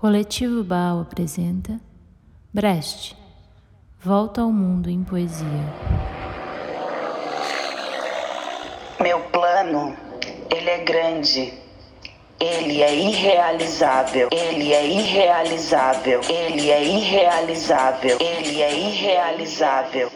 Coletivo Baal apresenta Brecht Volta ao Mundo em Poesia. Meu plano, ele é grande. Ele é irrealizável. Ele é irrealizável. Ele é irrealizável. Ele é irrealizável.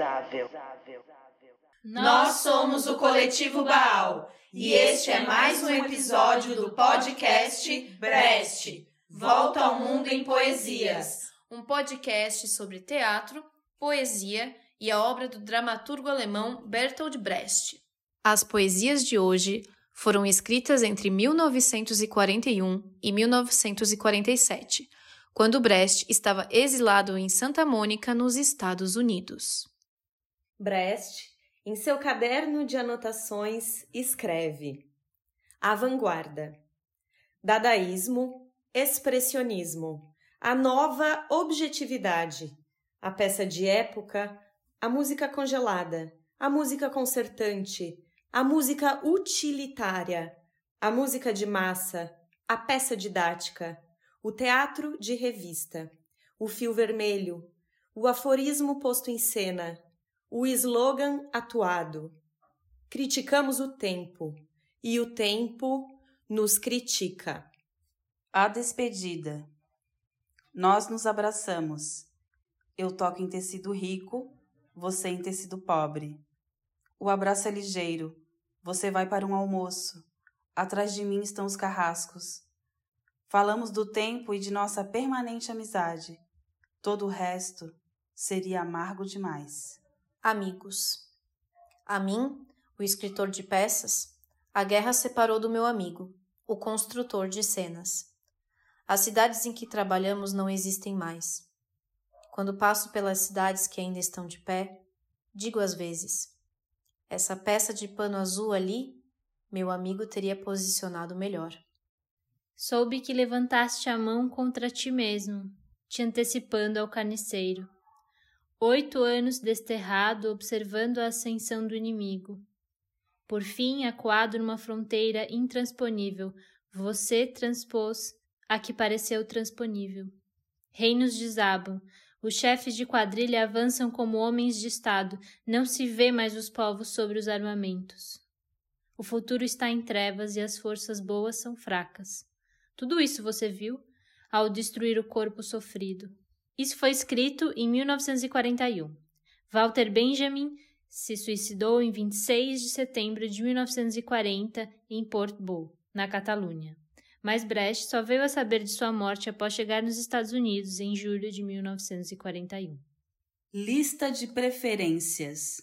Nós somos o Coletivo Baal e este é mais um episódio do podcast Brest. Volta ao Mundo em Poesias. Um podcast sobre teatro, poesia e a obra do dramaturgo alemão Bertolt Brecht. As poesias de hoje foram escritas entre 1941 e 1947, quando Brecht estava exilado em Santa Mônica, nos Estados Unidos. Brecht, em seu caderno de anotações, escreve: A vanguarda. Dadaísmo, expressionismo, a nova objetividade, a peça de época, a música congelada, a música concertante, a música utilitária, a música de massa, a peça didática, o teatro de revista, o fio vermelho, o aforismo posto em cena, o slogan atuado. Criticamos o tempo e o tempo nos critica. A despedida. Nós nos abraçamos. Eu toco em tecido rico, você em tecido pobre. O abraço é ligeiro. Você vai para um almoço. Atrás de mim estão os carrascos. Falamos do tempo e de nossa permanente amizade. Todo o resto seria amargo demais. Amigos. A mim, o escritor de peças, a guerra separou do meu amigo, o construtor de cenas. As cidades em que trabalhamos não existem mais. Quando passo pelas cidades que ainda estão de pé, digo às vezes: essa peça de pano azul ali, meu amigo teria posicionado melhor. Soube que levantaste a mão contra ti mesmo, te antecipando ao carniceiro. Oito anos desterrado observando a ascensão do inimigo. Por fim, acuado numa fronteira intransponível, você transpôs a que pareceu transponível. Reinos desabam, os chefes de quadrilha avançam como homens de Estado, não se vê mais os povos sobre os armamentos. O futuro está em trevas e as forças boas são fracas. Tudo isso você viu ao destruir o corpo sofrido. Isso foi escrito em 1941. Walter Benjamin se suicidou em 26 de setembro de 1940 em Port Bou, na Catalunha mas Brecht só veio a saber de sua morte após chegar nos Estados Unidos em julho de 1941. Lista de preferências.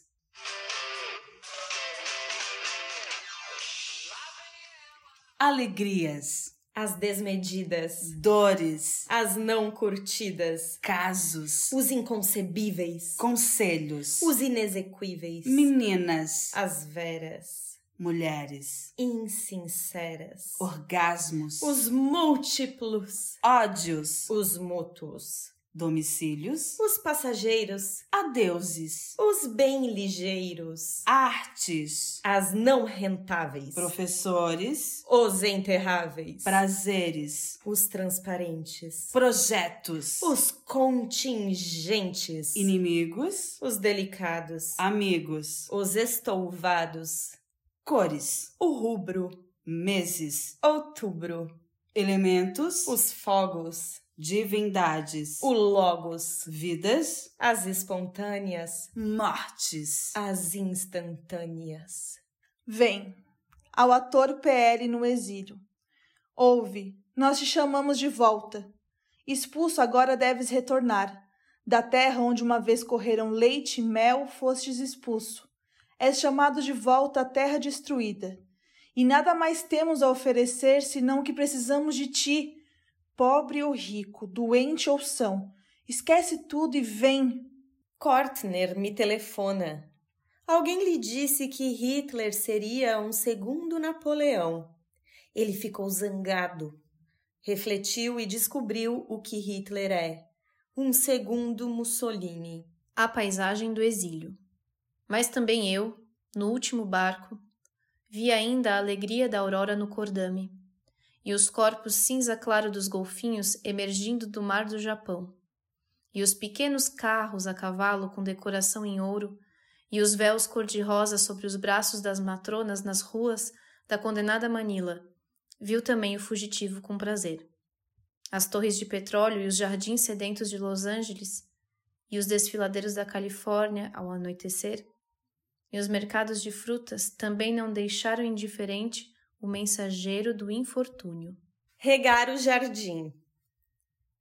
Alegrias. As desmedidas, Dores. as não curtidas, Casos. os inconcebíveis, Conselhos. os inexequíveis, Meninas. as veras, Mulheres. insinceras, Orgasmos. os múltiplos, Ódios. os mútuos, Domicílios. os passageiros, Adeuses. os bem ligeiros, Artes. as não rentáveis, Professores. os enterráveis, Prazeres. os transparentes, Projetos. os contingentes, Inimigos. os delicados, Amigos. os estouvados, Cores. o rubro, Meses. outubro, Elementos. os fogos, Divindades. o logos, Vidas. as espontâneas, Mortes. as instantâneas. Vem, ao ator PL no exílio. Ouve, nós te chamamos de volta. Expulso agora deves retornar. Da terra onde uma vez correram leite e mel, fostes expulso. És chamado de volta à terra destruída. E nada mais temos a oferecer senão que precisamos de ti, pobre ou rico, doente ou são. Esquece tudo e vem. Kortner me telefona. Alguém lhe disse que Hitler seria um segundo Napoleão. Ele ficou zangado. Refletiu e descobriu o que Hitler é: um segundo Mussolini. A paisagem do exílio. Mas também eu, no último barco, vi ainda a alegria da aurora no cordame e os corpos cinza claro dos golfinhos emergindo do mar do Japão, e os pequenos carros a cavalo com decoração em ouro, e os véus cor-de-rosa sobre os braços das matronas nas ruas da condenada Manila, viu também o fugitivo com prazer. As torres de petróleo e os jardins sedentos de Los Angeles, e os desfiladeiros da Califórnia ao anoitecer, e os mercados de frutas também não deixaram indiferente o mensageiro do infortúnio. Regar o jardim.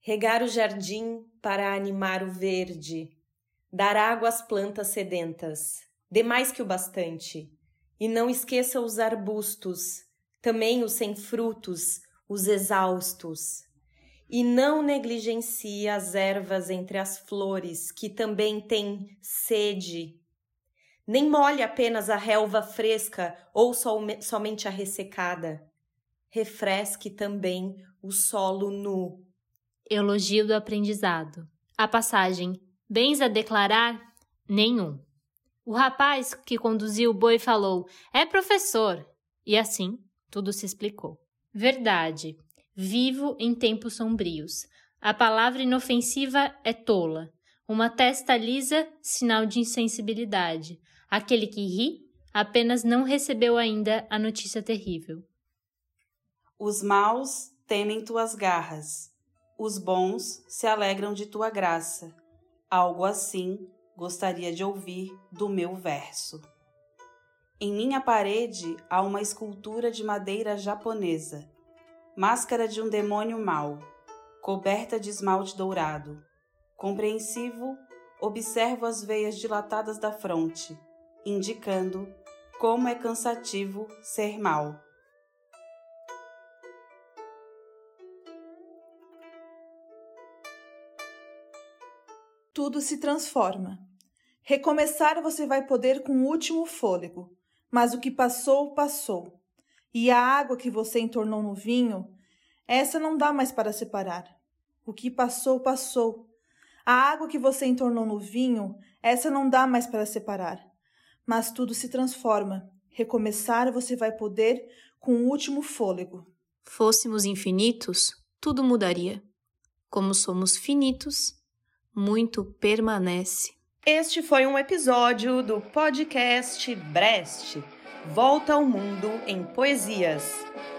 Regar o jardim para animar o verde, dar água às plantas sedentas, demais que o bastante. E não esqueça os arbustos, também os sem frutos, os exaustos. E não negligencie as ervas entre as flores, que também têm sede nem molhe apenas a relva fresca ou somente a ressecada. Refresque também o solo nu. Elogio do aprendizado. A passagem Bens a declarar? Nenhum. O rapaz que conduziu o boi falou: É professor. E assim tudo se explicou. Verdade. Vivo em tempos sombrios. A palavra inofensiva é tola. Uma testa lisa, sinal de insensibilidade. Aquele que ri apenas não recebeu ainda a notícia terrível. Os maus temem tuas garras, os bons se alegram de tua graça. Algo assim gostaria de ouvir do meu verso. Em minha parede há uma escultura de madeira japonesa, máscara de um demônio mau, coberta de esmalte dourado. Compreensivo, observo as veias dilatadas da fronte indicando como é cansativo ser mal. Tudo se transforma. Recomeçar você vai poder com o último fôlego, mas o que passou, passou. E a água que você entornou no vinho, essa não dá mais para separar. O que passou, passou. A água que você entornou no vinho, essa não dá mais para separar mas tudo se transforma. Recomeçar você vai poder com o último fôlego. Fôssemos infinitos, tudo mudaria. Como somos finitos, muito permanece. Este foi um episódio do podcast Brest Volta ao Mundo em Poesias.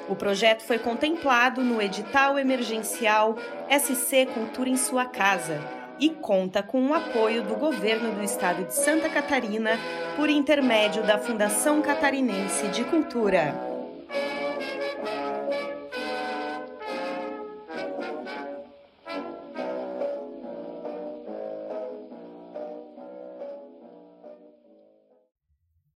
O projeto foi contemplado no edital emergencial SC Cultura em Sua Casa e conta com o apoio do governo do estado de Santa Catarina por intermédio da Fundação Catarinense de Cultura.